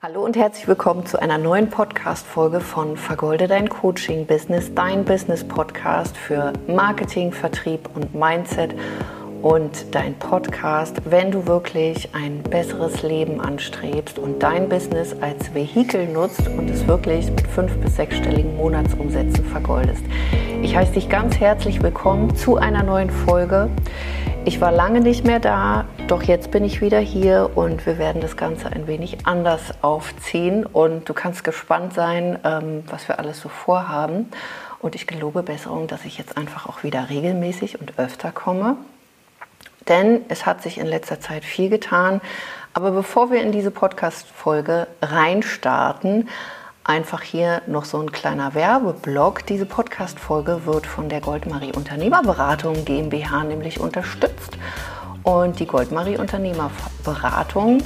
Hallo und herzlich willkommen zu einer neuen Podcast-Folge von Vergolde dein Coaching-Business, dein Business-Podcast für Marketing, Vertrieb und Mindset und dein Podcast, wenn du wirklich ein besseres Leben anstrebst und dein Business als Vehikel nutzt und es wirklich mit fünf- bis sechsstelligen Monatsumsätzen vergoldest. Ich heiße dich ganz herzlich willkommen zu einer neuen Folge. Ich war lange nicht mehr da, doch jetzt bin ich wieder hier und wir werden das Ganze ein wenig anders aufziehen und du kannst gespannt sein, ähm, was wir alles so vorhaben. Und ich gelobe Besserung, dass ich jetzt einfach auch wieder regelmäßig und öfter komme denn es hat sich in letzter Zeit viel getan. Aber bevor wir in diese Podcast-Folge reinstarten, einfach hier noch so ein kleiner Werbeblock. Diese Podcast-Folge wird von der Goldmarie Unternehmerberatung GmbH nämlich unterstützt. Und die Goldmarie Unternehmerberatung,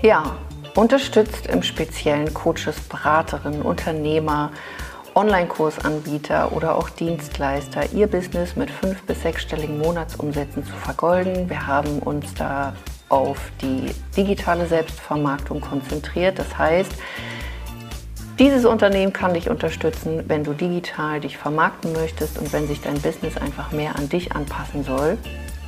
ja, unterstützt im Speziellen Coaches, Beraterinnen, Unternehmer, Online-Kursanbieter oder auch Dienstleister, ihr Business mit fünf- bis sechsstelligen Monatsumsätzen zu vergolden. Wir haben uns da auf die digitale Selbstvermarktung konzentriert. Das heißt, dieses Unternehmen kann dich unterstützen, wenn du digital dich vermarkten möchtest und wenn sich dein Business einfach mehr an dich anpassen soll.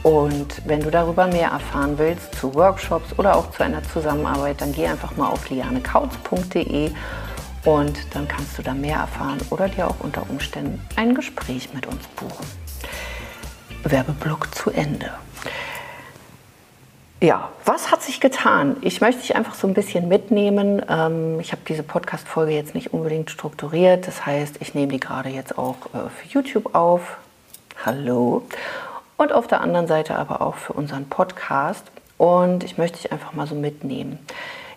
Und wenn du darüber mehr erfahren willst, zu Workshops oder auch zu einer Zusammenarbeit, dann geh einfach mal auf lianekautz.de und dann kannst du da mehr erfahren oder dir auch unter Umständen ein Gespräch mit uns buchen. Werbeblock zu Ende. Ja, was hat sich getan? Ich möchte dich einfach so ein bisschen mitnehmen. Ähm, ich habe diese Podcast-Folge jetzt nicht unbedingt strukturiert. Das heißt, ich nehme die gerade jetzt auch äh, für YouTube auf. Hallo. Und auf der anderen Seite aber auch für unseren Podcast. Und ich möchte dich einfach mal so mitnehmen.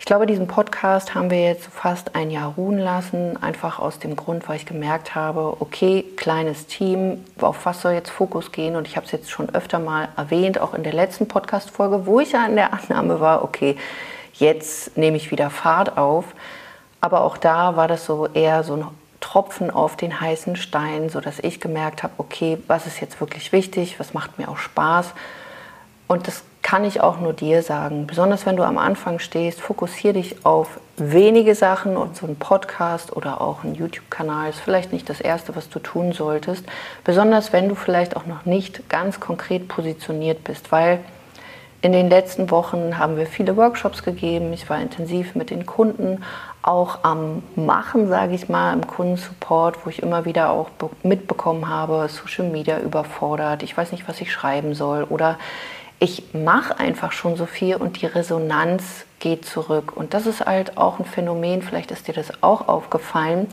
Ich glaube, diesen Podcast haben wir jetzt fast ein Jahr ruhen lassen, einfach aus dem Grund, weil ich gemerkt habe, okay, kleines Team, auf was soll jetzt Fokus gehen? Und ich habe es jetzt schon öfter mal erwähnt, auch in der letzten Podcast-Folge, wo ich ja in der Annahme war, okay, jetzt nehme ich wieder Fahrt auf. Aber auch da war das so eher so ein Tropfen auf den heißen Stein, sodass ich gemerkt habe, okay, was ist jetzt wirklich wichtig, was macht mir auch Spaß. Und das kann ich auch nur dir sagen. Besonders wenn du am Anfang stehst, fokussiere dich auf wenige Sachen und so ein Podcast oder auch ein YouTube-Kanal ist vielleicht nicht das Erste, was du tun solltest. Besonders wenn du vielleicht auch noch nicht ganz konkret positioniert bist, weil in den letzten Wochen haben wir viele Workshops gegeben. Ich war intensiv mit den Kunden, auch am Machen, sage ich mal, im Kundensupport, wo ich immer wieder auch mitbekommen habe, Social Media überfordert, ich weiß nicht, was ich schreiben soll oder ich mache einfach schon so viel und die Resonanz geht zurück. Und das ist halt auch ein Phänomen, vielleicht ist dir das auch aufgefallen.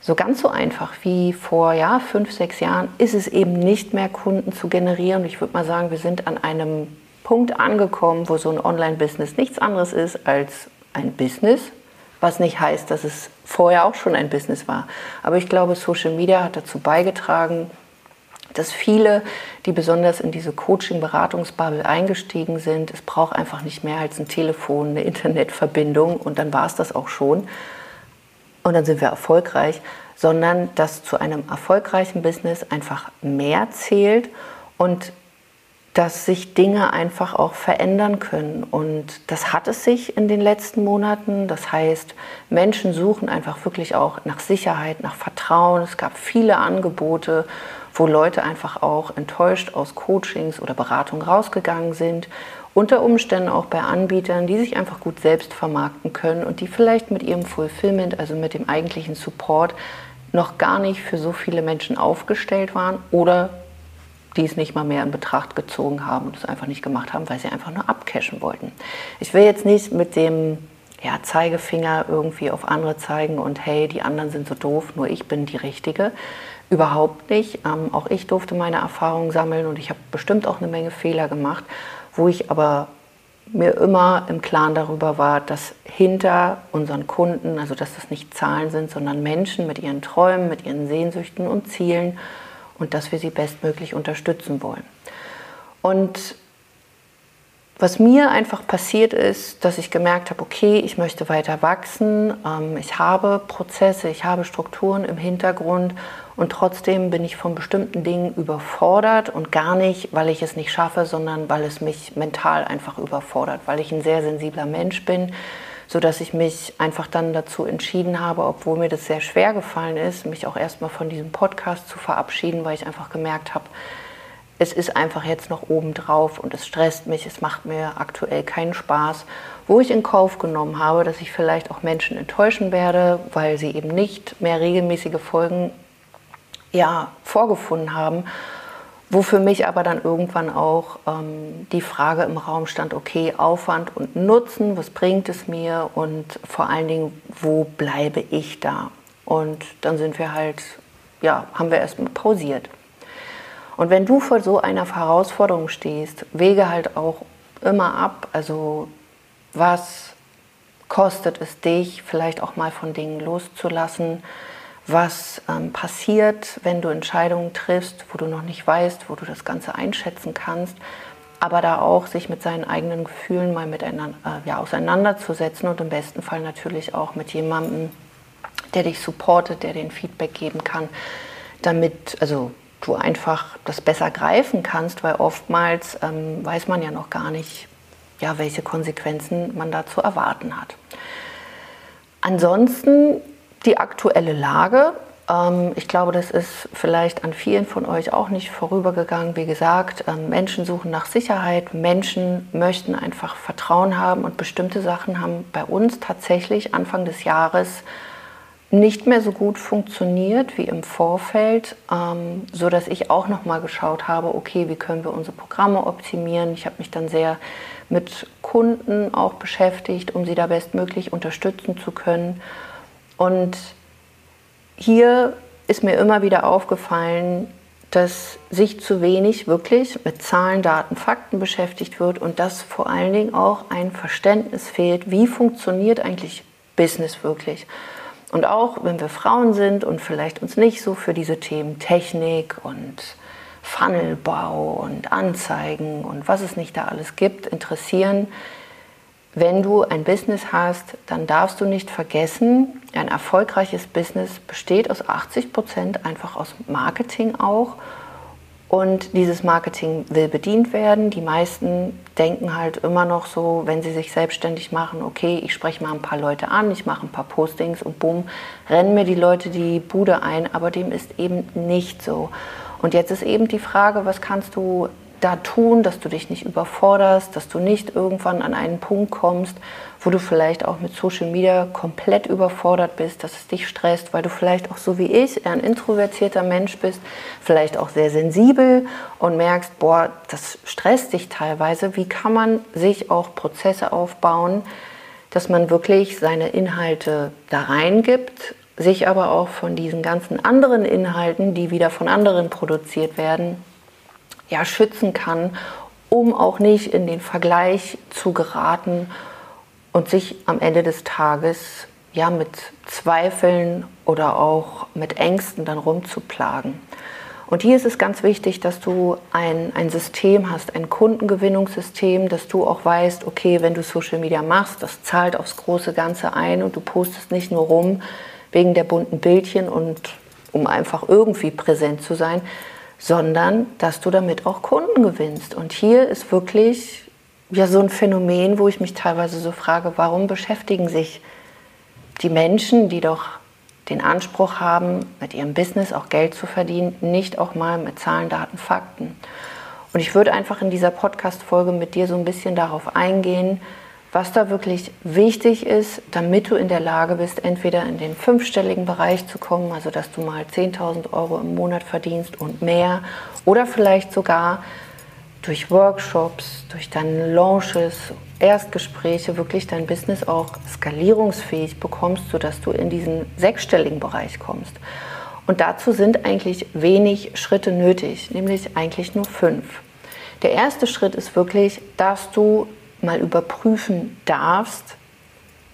So ganz so einfach wie vor ja, fünf, sechs Jahren ist es eben nicht mehr, Kunden zu generieren. Ich würde mal sagen, wir sind an einem Punkt angekommen, wo so ein Online-Business nichts anderes ist als ein Business, was nicht heißt, dass es vorher auch schon ein Business war. Aber ich glaube, Social Media hat dazu beigetragen, dass viele, die besonders in diese Coaching-Beratungsbubble eingestiegen sind, es braucht einfach nicht mehr als ein Telefon, eine Internetverbindung und dann war es das auch schon. Und dann sind wir erfolgreich, sondern dass zu einem erfolgreichen Business einfach mehr zählt und dass sich Dinge einfach auch verändern können. Und das hat es sich in den letzten Monaten. Das heißt, Menschen suchen einfach wirklich auch nach Sicherheit, nach Vertrauen. Es gab viele Angebote wo Leute einfach auch enttäuscht aus Coachings oder Beratung rausgegangen sind. Unter Umständen auch bei Anbietern, die sich einfach gut selbst vermarkten können und die vielleicht mit ihrem Fulfillment, also mit dem eigentlichen Support, noch gar nicht für so viele Menschen aufgestellt waren oder die es nicht mal mehr in Betracht gezogen haben und es einfach nicht gemacht haben, weil sie einfach nur abcashen wollten. Ich will jetzt nicht mit dem ja, Zeigefinger irgendwie auf andere zeigen und hey, die anderen sind so doof, nur ich bin die Richtige, Überhaupt nicht. Ähm, auch ich durfte meine Erfahrungen sammeln und ich habe bestimmt auch eine Menge Fehler gemacht, wo ich aber mir immer im Klaren darüber war, dass hinter unseren Kunden, also dass das nicht Zahlen sind, sondern Menschen mit ihren Träumen, mit ihren Sehnsüchten und Zielen und dass wir sie bestmöglich unterstützen wollen. Und was mir einfach passiert ist, dass ich gemerkt habe, okay, ich möchte weiter wachsen, ähm, ich habe Prozesse, ich habe Strukturen im Hintergrund und trotzdem bin ich von bestimmten Dingen überfordert und gar nicht, weil ich es nicht schaffe, sondern weil es mich mental einfach überfordert, weil ich ein sehr sensibler Mensch bin. sodass ich mich einfach dann dazu entschieden habe, obwohl mir das sehr schwer gefallen ist, mich auch erstmal von diesem Podcast zu verabschieden, weil ich einfach gemerkt habe, es ist einfach jetzt noch oben drauf und es stresst mich, es macht mir aktuell keinen Spaß, wo ich in Kauf genommen habe, dass ich vielleicht auch Menschen enttäuschen werde, weil sie eben nicht mehr regelmäßige Folgen ja, vorgefunden haben, wo für mich aber dann irgendwann auch ähm, die Frage im Raum stand, okay, Aufwand und Nutzen, was bringt es mir und vor allen Dingen, wo bleibe ich da? Und dann sind wir halt, ja, haben wir erstmal pausiert. Und wenn du vor so einer Herausforderung stehst, wege halt auch immer ab, also was kostet es dich, vielleicht auch mal von Dingen loszulassen, was ähm, passiert, wenn du Entscheidungen triffst, wo du noch nicht weißt, wo du das Ganze einschätzen kannst, aber da auch sich mit seinen eigenen Gefühlen mal miteinander äh, ja, auseinanderzusetzen und im besten Fall natürlich auch mit jemandem, der dich supportet, der den Feedback geben kann, damit, also du einfach das besser greifen kannst, weil oftmals ähm, weiß man ja noch gar nicht, ja, welche Konsequenzen man da zu erwarten hat. Ansonsten die aktuelle Lage. Ähm, ich glaube, das ist vielleicht an vielen von euch auch nicht vorübergegangen. Wie gesagt, ähm, Menschen suchen nach Sicherheit, Menschen möchten einfach Vertrauen haben und bestimmte Sachen haben bei uns tatsächlich Anfang des Jahres nicht mehr so gut funktioniert wie im Vorfeld, ähm, so dass ich auch noch mal geschaut habe, okay, wie können wir unsere Programme optimieren. Ich habe mich dann sehr mit Kunden auch beschäftigt, um sie da bestmöglich unterstützen zu können. Und hier ist mir immer wieder aufgefallen, dass sich zu wenig wirklich mit Zahlen, Daten, Fakten beschäftigt wird und dass vor allen Dingen auch ein Verständnis fehlt, wie funktioniert eigentlich Business wirklich. Und auch wenn wir Frauen sind und vielleicht uns nicht so für diese Themen Technik und Funnelbau und Anzeigen und was es nicht da alles gibt, interessieren, wenn du ein Business hast, dann darfst du nicht vergessen, ein erfolgreiches Business besteht aus 80 Prozent einfach aus Marketing auch und dieses Marketing will bedient werden. Die meisten denken halt immer noch so, wenn sie sich selbstständig machen, okay, ich spreche mal ein paar Leute an, ich mache ein paar Postings und bumm, rennen mir die Leute die Bude ein. Aber dem ist eben nicht so. Und jetzt ist eben die Frage, was kannst du da tun, dass du dich nicht überforderst, dass du nicht irgendwann an einen Punkt kommst, wo du vielleicht auch mit Social Media komplett überfordert bist, dass es dich stresst, weil du vielleicht auch so wie ich eher ein introvertierter Mensch bist, vielleicht auch sehr sensibel und merkst, boah, das stresst dich teilweise. Wie kann man sich auch Prozesse aufbauen, dass man wirklich seine Inhalte da reingibt, sich aber auch von diesen ganzen anderen Inhalten, die wieder von anderen produziert werden, ja, schützen kann, um auch nicht in den Vergleich zu geraten und sich am Ende des Tages ja mit Zweifeln oder auch mit Ängsten dann rumzuplagen. Und hier ist es ganz wichtig, dass du ein, ein System hast, ein Kundengewinnungssystem, dass du auch weißt, okay, wenn du Social Media machst, das zahlt aufs große Ganze ein und du postest nicht nur rum wegen der bunten Bildchen und um einfach irgendwie präsent zu sein, sondern dass du damit auch Kunden gewinnst. Und hier ist wirklich ja so ein Phänomen, wo ich mich teilweise so frage, warum beschäftigen sich die Menschen, die doch den Anspruch haben, mit ihrem Business auch Geld zu verdienen, nicht auch mal mit Zahlen, Daten, Fakten. Und ich würde einfach in dieser Podcast-Folge mit dir so ein bisschen darauf eingehen, was da wirklich wichtig ist, damit du in der Lage bist, entweder in den fünfstelligen Bereich zu kommen, also dass du mal 10.000 Euro im Monat verdienst und mehr, oder vielleicht sogar durch Workshops, durch deine Launches, Erstgespräche wirklich dein Business auch skalierungsfähig bekommst, sodass du in diesen sechsstelligen Bereich kommst. Und dazu sind eigentlich wenig Schritte nötig, nämlich eigentlich nur fünf. Der erste Schritt ist wirklich, dass du mal überprüfen darfst,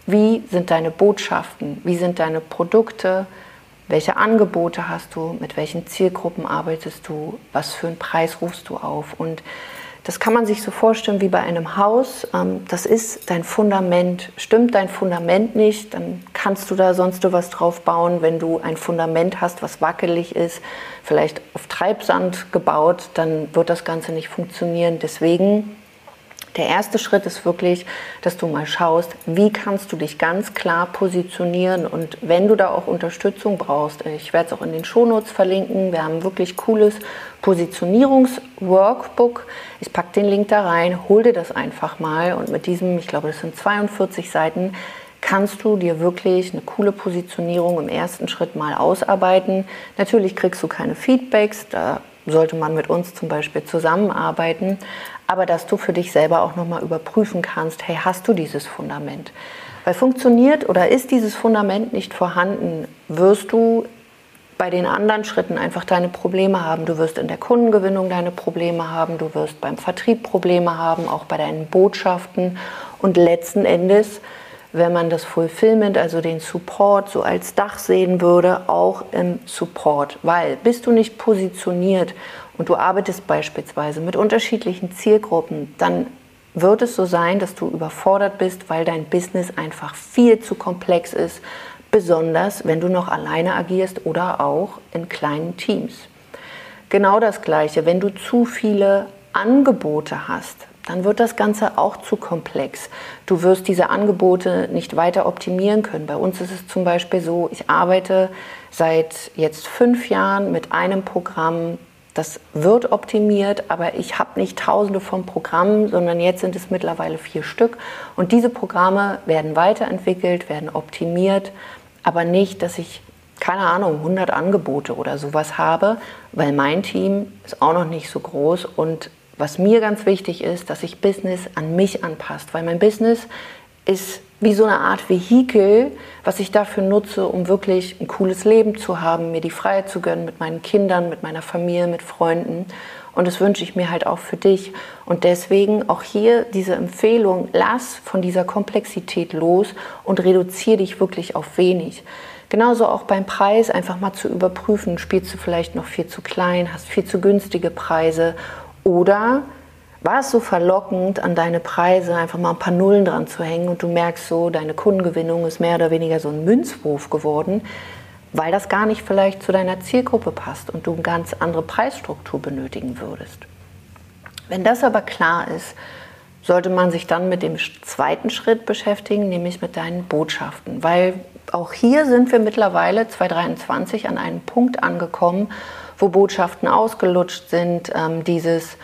wie sind deine Botschaften, wie sind deine Produkte, welche Angebote hast du, mit welchen Zielgruppen arbeitest du, was für einen Preis rufst du auf. Und das kann man sich so vorstellen wie bei einem Haus. Ähm, das ist dein Fundament. Stimmt dein Fundament nicht, dann kannst du da sonst was drauf bauen. Wenn du ein Fundament hast, was wackelig ist, vielleicht auf Treibsand gebaut, dann wird das Ganze nicht funktionieren. Deswegen Der erste Schritt ist wirklich, dass du mal schaust, wie kannst du dich ganz klar positionieren und wenn du da auch Unterstützung brauchst, ich werde es auch in den Shownotes verlinken, wir haben wirklich cooles Positionierungsworkbook. Ich packe den Link da rein, hol dir das einfach mal und mit diesem, ich glaube, das sind 42 Seiten, kannst du dir wirklich eine coole Positionierung im ersten Schritt mal ausarbeiten. Natürlich kriegst du keine Feedbacks, da sollte man mit uns zum Beispiel zusammenarbeiten, aber dass du für dich selber auch nochmal überprüfen kannst, hey, hast du dieses Fundament? Weil funktioniert oder ist dieses Fundament nicht vorhanden, wirst du bei den anderen Schritten einfach deine Probleme haben. Du wirst in der Kundengewinnung deine Probleme haben, du wirst beim Vertrieb Probleme haben, auch bei deinen Botschaften und letzten Endes wenn man das Fulfillment, also den Support, so als Dach sehen würde, auch im Support. Weil bist du nicht positioniert und du arbeitest beispielsweise mit unterschiedlichen Zielgruppen, dann wird es so sein, dass du überfordert bist, weil dein Business einfach viel zu komplex ist, besonders wenn du noch alleine agierst oder auch in kleinen Teams. Genau das Gleiche, wenn du zu viele Angebote hast, dann wird das Ganze auch zu komplex. Du wirst diese Angebote nicht weiter optimieren können. Bei uns ist es zum Beispiel so, ich arbeite seit jetzt fünf Jahren mit einem Programm, das wird optimiert, aber ich habe nicht tausende von Programmen, sondern jetzt sind es mittlerweile vier Stück. Und diese Programme werden weiterentwickelt, werden optimiert, aber nicht, dass ich keine Ahnung, 100 Angebote oder sowas habe, weil mein Team ist auch noch nicht so groß und was mir ganz wichtig ist, dass sich Business an mich anpasst, weil mein Business ist wie so eine Art Vehikel, was ich dafür nutze, um wirklich ein cooles Leben zu haben, mir die Freiheit zu gönnen mit meinen Kindern, mit meiner Familie, mit Freunden. Und das wünsche ich mir halt auch für dich. Und deswegen auch hier diese Empfehlung, lass von dieser Komplexität los und reduziere dich wirklich auf wenig. Genauso auch beim Preis einfach mal zu überprüfen, spielst du vielleicht noch viel zu klein, hast viel zu günstige Preise oder war es so verlockend, an deine Preise einfach mal ein paar Nullen dran zu hängen und du merkst so, deine Kundengewinnung ist mehr oder weniger so ein Münzwurf geworden, weil das gar nicht vielleicht zu deiner Zielgruppe passt und du eine ganz andere Preisstruktur benötigen würdest. Wenn das aber klar ist, sollte man sich dann mit dem zweiten Schritt beschäftigen, nämlich mit deinen Botschaften, weil auch hier sind wir mittlerweile 2023 an einem Punkt angekommen, wo Botschaften ausgelutscht sind. Ähm, dieses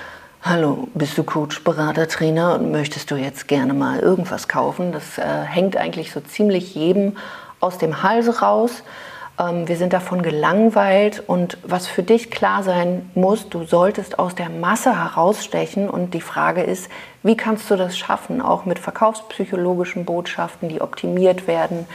Hallo, bist du Coach, Berater, Trainer und möchtest du jetzt gerne mal irgendwas kaufen? Das äh, hängt eigentlich so ziemlich jedem aus dem Hals raus. Ähm, wir sind davon gelangweilt und was für dich klar sein muss, du solltest aus der Masse herausstechen und die Frage ist, wie kannst du das schaffen, auch mit verkaufspsychologischen Botschaften, die optimiert werden,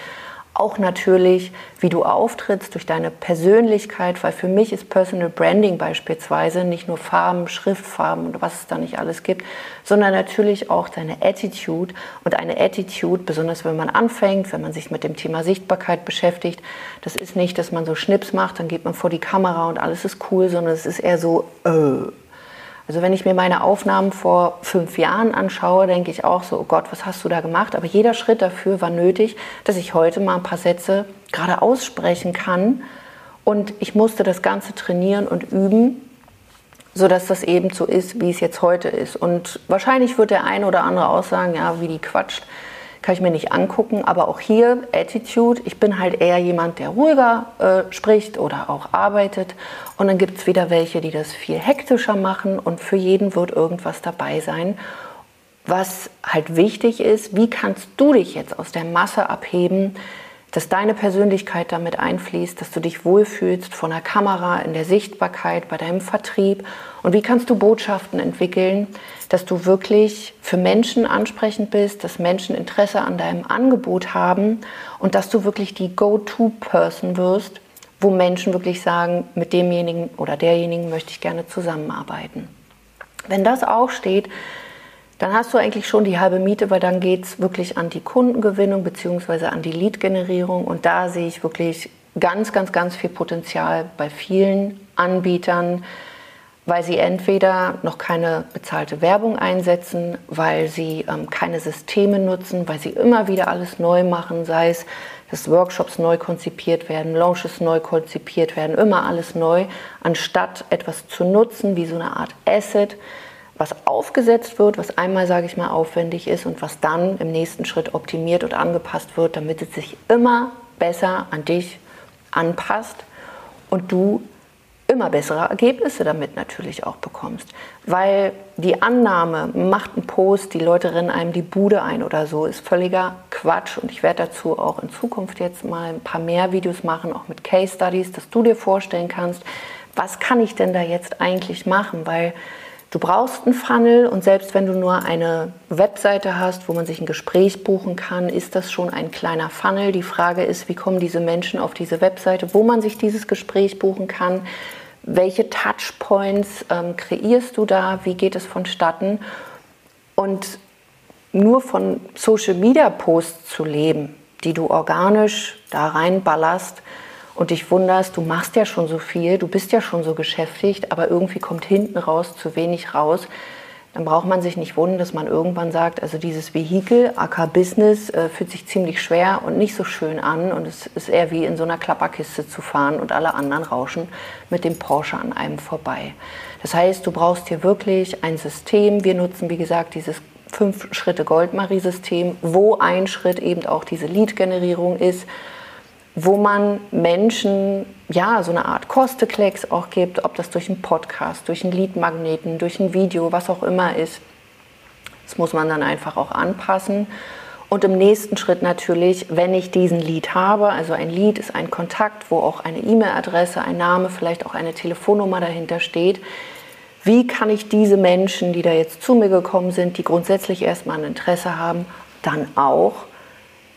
auch natürlich, wie du auftrittst durch deine Persönlichkeit, weil für mich ist Personal Branding beispielsweise nicht nur Farben, Schriftfarben und was es da nicht alles gibt, sondern natürlich auch deine Attitude. Und eine Attitude, besonders wenn man anfängt, wenn man sich mit dem Thema Sichtbarkeit beschäftigt, das ist nicht, dass man so Schnips macht, dann geht man vor die Kamera und alles ist cool, sondern es ist eher so, äh, also wenn ich mir meine Aufnahmen vor fünf Jahren anschaue, denke ich auch so, oh Gott, was hast du da gemacht? Aber jeder Schritt dafür war nötig, dass ich heute mal ein paar Sätze gerade aussprechen kann. Und ich musste das Ganze trainieren und üben, sodass das eben so ist, wie es jetzt heute ist. Und wahrscheinlich wird der eine oder andere auch sagen, ja, wie die quatscht kann ich mir nicht angucken. Aber auch hier Attitude, ich bin halt eher jemand, der ruhiger äh, spricht oder auch arbeitet. Und dann gibt es wieder welche, die das viel hektischer machen und für jeden wird irgendwas dabei sein. Was halt wichtig ist, wie kannst du dich jetzt aus der Masse abheben, dass deine Persönlichkeit damit einfließt, dass du dich wohlfühlst von der Kamera, in der Sichtbarkeit, bei deinem Vertrieb und wie kannst du Botschaften entwickeln, dass du wirklich für Menschen ansprechend bist, dass Menschen Interesse an deinem Angebot haben und dass du wirklich die Go-To-Person wirst, wo Menschen wirklich sagen, mit demjenigen oder derjenigen möchte ich gerne zusammenarbeiten. Wenn das auch steht, dann hast du eigentlich schon die halbe Miete, weil dann geht es wirklich an die Kundengewinnung bzw. an die Lead-Generierung. Und da sehe ich wirklich ganz, ganz, ganz viel Potenzial bei vielen Anbietern, weil sie entweder noch keine bezahlte Werbung einsetzen, weil sie ähm, keine Systeme nutzen, weil sie immer wieder alles neu machen, sei es, dass Workshops neu konzipiert werden, Launches neu konzipiert werden, immer alles neu, anstatt etwas zu nutzen wie so eine Art Asset, was aufgesetzt wird, was einmal, sage ich mal, aufwendig ist und was dann im nächsten Schritt optimiert und angepasst wird, damit es sich immer besser an dich anpasst und du immer bessere Ergebnisse damit natürlich auch bekommst. Weil die Annahme, macht einen Post, die Leute rennen einem die Bude ein oder so, ist völliger Quatsch. Und ich werde dazu auch in Zukunft jetzt mal ein paar mehr Videos machen, auch mit Case Studies, dass du dir vorstellen kannst, was kann ich denn da jetzt eigentlich machen? Weil Du brauchst einen Funnel und selbst wenn du nur eine Webseite hast, wo man sich ein Gespräch buchen kann, ist das schon ein kleiner Funnel. Die Frage ist, wie kommen diese Menschen auf diese Webseite, wo man sich dieses Gespräch buchen kann? Welche Touchpoints ähm, kreierst du da? Wie geht es vonstatten? Und nur von Social Media Posts zu leben, die du organisch da reinballerst, und dich wunderst, du machst ja schon so viel, du bist ja schon so beschäftigt, aber irgendwie kommt hinten raus zu wenig raus, dann braucht man sich nicht wundern, dass man irgendwann sagt, also dieses Vehikel, AK Business, äh, fühlt sich ziemlich schwer und nicht so schön an und es ist eher wie in so einer Klapperkiste zu fahren und alle anderen rauschen mit dem Porsche an einem vorbei. Das heißt, du brauchst hier wirklich ein System. Wir nutzen, wie gesagt, dieses fünf Schritte Goldmarie-System, wo ein Schritt eben auch diese Lead-Generierung ist wo man Menschen ja so eine Art Kosteklecks auch gibt, ob das durch einen Podcast, durch einen Leadmagneten, durch ein Video, was auch immer ist. Das muss man dann einfach auch anpassen. Und im nächsten Schritt natürlich, wenn ich diesen Lead habe, also ein Lead ist ein Kontakt, wo auch eine E-Mail-Adresse, ein Name, vielleicht auch eine Telefonnummer dahinter steht, wie kann ich diese Menschen, die da jetzt zu mir gekommen sind, die grundsätzlich erstmal ein Interesse haben, dann auch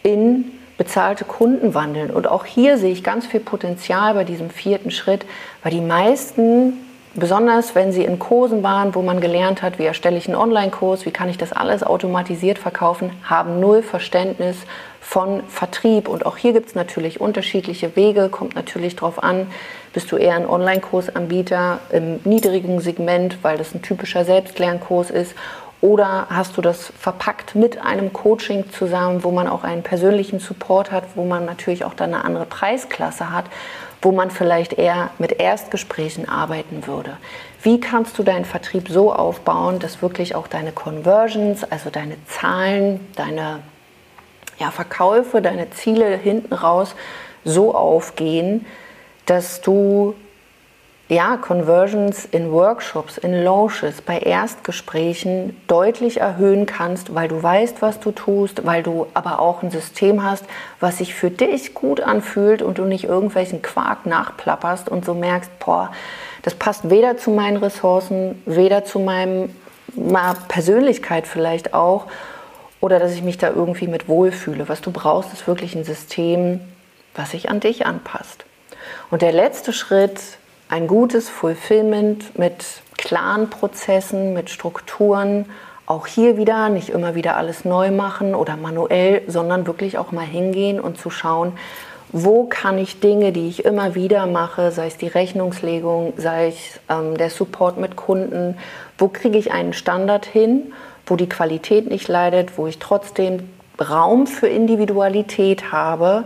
in bezahlte Kunden wandeln. Und auch hier sehe ich ganz viel Potenzial bei diesem vierten Schritt, weil die meisten, besonders wenn sie in Kursen waren, wo man gelernt hat, wie erstelle ich einen Online-Kurs, wie kann ich das alles automatisiert verkaufen, haben null Verständnis von Vertrieb. Und auch hier gibt es natürlich unterschiedliche Wege, kommt natürlich darauf an, bist du eher ein Online-Kursanbieter im niedrigen Segment, weil das ein typischer Selbstlernkurs ist oder hast du das verpackt mit einem Coaching zusammen, wo man auch einen persönlichen Support hat, wo man natürlich auch dann eine andere Preisklasse hat, wo man vielleicht eher mit Erstgesprächen arbeiten würde? Wie kannst du deinen Vertrieb so aufbauen, dass wirklich auch deine Conversions, also deine Zahlen, deine ja, Verkäufe, deine Ziele hinten raus so aufgehen, dass du ja, Conversions in Workshops, in Launches, bei Erstgesprächen deutlich erhöhen kannst, weil du weißt, was du tust, weil du aber auch ein System hast, was sich für dich gut anfühlt und du nicht irgendwelchen Quark nachplapperst und so merkst, boah, das passt weder zu meinen Ressourcen, weder zu meinem Persönlichkeit vielleicht auch oder dass ich mich da irgendwie mit wohlfühle. Was du brauchst, ist wirklich ein System, was sich an dich anpasst. Und der letzte Schritt, ein gutes Fulfillment mit klaren Prozessen, mit Strukturen. Auch hier wieder nicht immer wieder alles neu machen oder manuell, sondern wirklich auch mal hingehen und zu schauen, wo kann ich Dinge, die ich immer wieder mache, sei es die Rechnungslegung, sei es ähm, der Support mit Kunden, wo kriege ich einen Standard hin, wo die Qualität nicht leidet, wo ich trotzdem Raum für Individualität habe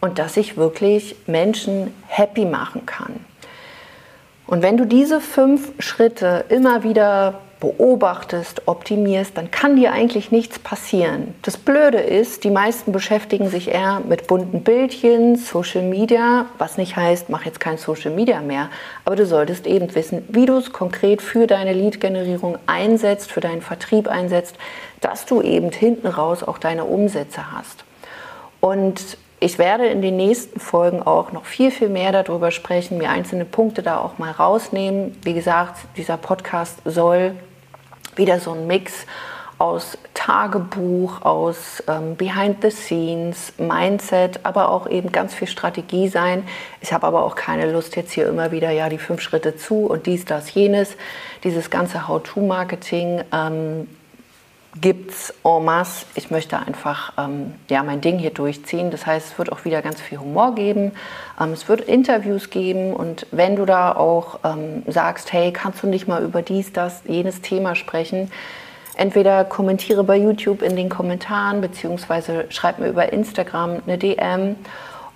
und dass ich wirklich Menschen happy machen kann. Und wenn du diese fünf Schritte immer wieder beobachtest, optimierst, dann kann dir eigentlich nichts passieren. Das Blöde ist, die meisten beschäftigen sich eher mit bunten Bildchen, Social Media, was nicht heißt, mach jetzt kein Social Media mehr, aber du solltest eben wissen, wie du es konkret für deine Lead-Generierung einsetzt, für deinen Vertrieb einsetzt, dass du eben hinten raus auch deine Umsätze hast. Und ich werde in den nächsten Folgen auch noch viel, viel mehr darüber sprechen, mir einzelne Punkte da auch mal rausnehmen. Wie gesagt, dieser Podcast soll wieder so ein Mix aus Tagebuch, aus ähm, Behind the Scenes, Mindset, aber auch eben ganz viel Strategie sein. Ich habe aber auch keine Lust jetzt hier immer wieder, ja, die fünf Schritte zu und dies, das, jenes. Dieses ganze How-to-Marketing ähm, gibt es en masse. Ich möchte einfach ähm, ja, mein Ding hier durchziehen. Das heißt, es wird auch wieder ganz viel Humor geben. Ähm, es wird Interviews geben. Und wenn du da auch ähm, sagst, hey, kannst du nicht mal über dies, das, jenes Thema sprechen, entweder kommentiere bei YouTube in den Kommentaren, beziehungsweise schreib mir über Instagram eine DM.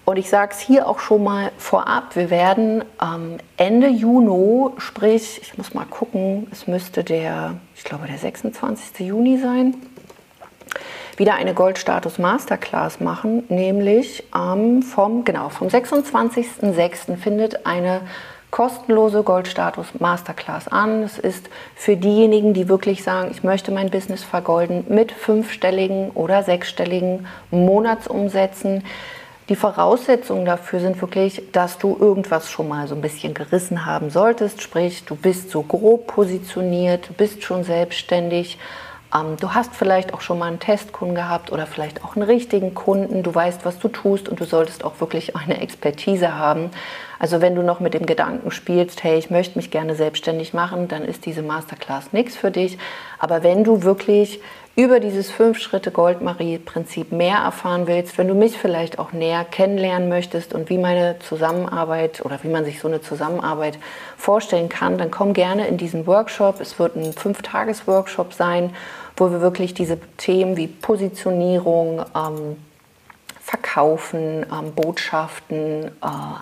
Und ich sage es hier auch schon mal vorab, wir werden ähm, Ende Juni, sprich, ich muss mal gucken, es müsste der, ich glaube, der 26. Juni sein, wieder eine Goldstatus Masterclass machen, nämlich ähm, vom, genau, vom 26.06. findet eine kostenlose Goldstatus Masterclass an. Es ist für diejenigen, die wirklich sagen, ich möchte mein Business vergolden mit fünfstelligen oder sechsstelligen Monatsumsätzen. Die Voraussetzungen dafür sind wirklich, dass du irgendwas schon mal so ein bisschen gerissen haben solltest. Sprich, du bist so grob positioniert, du bist schon selbstständig. Ähm, du hast vielleicht auch schon mal einen Testkunden gehabt oder vielleicht auch einen richtigen Kunden. Du weißt, was du tust und du solltest auch wirklich eine Expertise haben. Also wenn du noch mit dem Gedanken spielst, hey, ich möchte mich gerne selbstständig machen, dann ist diese Masterclass nichts für dich. Aber wenn du wirklich über dieses Fünf-Schritte-Goldmarie-Prinzip mehr erfahren willst, wenn du mich vielleicht auch näher kennenlernen möchtest und wie meine Zusammenarbeit oder wie man sich so eine Zusammenarbeit vorstellen kann, dann komm gerne in diesen Workshop. Es wird ein Fünf-Tages-Workshop sein, wo wir wirklich diese Themen wie Positionierung, ähm, Verkaufen, ähm, Botschaften, äh,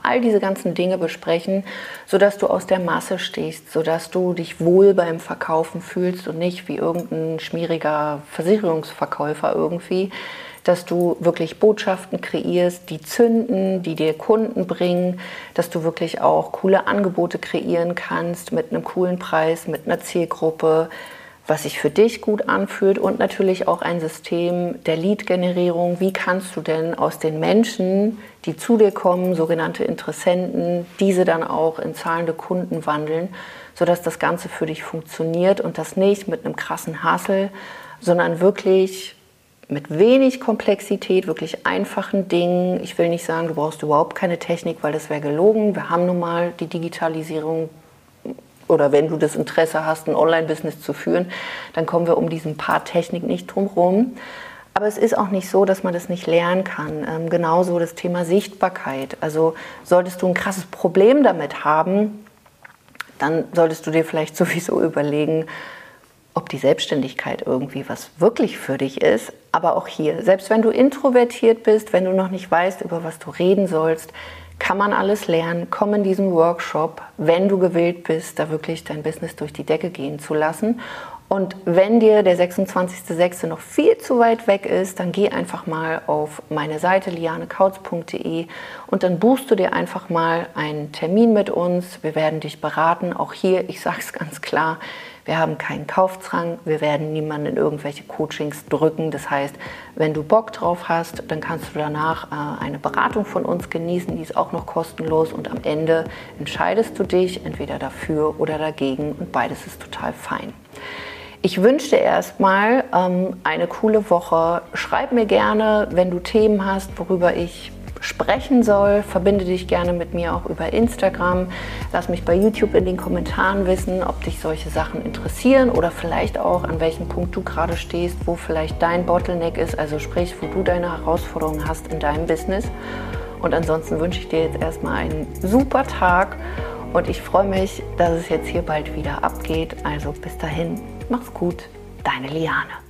all diese ganzen Dinge besprechen, sodass du aus der Masse stehst, sodass du dich wohl beim Verkaufen fühlst und nicht wie irgendein schmieriger Versicherungsverkäufer irgendwie, dass du wirklich Botschaften kreierst, die zünden, die dir Kunden bringen, dass du wirklich auch coole Angebote kreieren kannst mit einem coolen Preis, mit einer Zielgruppe, was sich für dich gut anfühlt und natürlich auch ein System der Lead-Generierung. Wie kannst du denn aus den Menschen, die zu dir kommen, sogenannte Interessenten, diese dann auch in zahlende Kunden wandeln, sodass das Ganze für dich funktioniert und das nicht mit einem krassen Hassel, sondern wirklich mit wenig Komplexität, wirklich einfachen Dingen. Ich will nicht sagen, du brauchst überhaupt keine Technik, weil das wäre gelogen. Wir haben nun mal die Digitalisierung oder wenn du das Interesse hast, ein Online-Business zu führen, dann kommen wir um diesen Part Technik nicht drum herum. Aber es ist auch nicht so, dass man das nicht lernen kann. Ähm, genauso das Thema Sichtbarkeit. Also solltest du ein krasses Problem damit haben, dann solltest du dir vielleicht sowieso überlegen, ob die Selbstständigkeit irgendwie was wirklich für dich ist. Aber auch hier, selbst wenn du introvertiert bist, wenn du noch nicht weißt, über was du reden sollst, kann man alles lernen. Komm in diesen Workshop, wenn du gewillt bist, da wirklich dein Business durch die Decke gehen zu lassen. Und wenn dir der 26.06. noch viel zu weit weg ist, dann geh einfach mal auf meine Seite lianekautz.de und dann buchst du dir einfach mal einen Termin mit uns. Wir werden dich beraten. Auch hier, ich sage es ganz klar, wir haben keinen Kaufzwang, wir werden niemanden in irgendwelche Coachings drücken. Das heißt, wenn du Bock drauf hast, dann kannst du danach äh, eine Beratung von uns genießen, die ist auch noch kostenlos und am Ende entscheidest du dich entweder dafür oder dagegen und beides ist total fein. Ich wünsche dir erstmal ähm, eine coole Woche. Schreib mir gerne, wenn du Themen hast, worüber ich sprechen soll. Verbinde dich gerne mit mir auch über Instagram. Lass mich bei YouTube in den Kommentaren wissen, ob dich solche Sachen interessieren oder vielleicht auch an welchem Punkt du gerade stehst, wo vielleicht dein Bottleneck ist, also sprich, wo du deine Herausforderungen hast in deinem Business. Und ansonsten wünsche ich dir jetzt erstmal einen super Tag und ich freue mich, dass es jetzt hier bald wieder abgeht. Also bis dahin, mach's gut, deine Liane.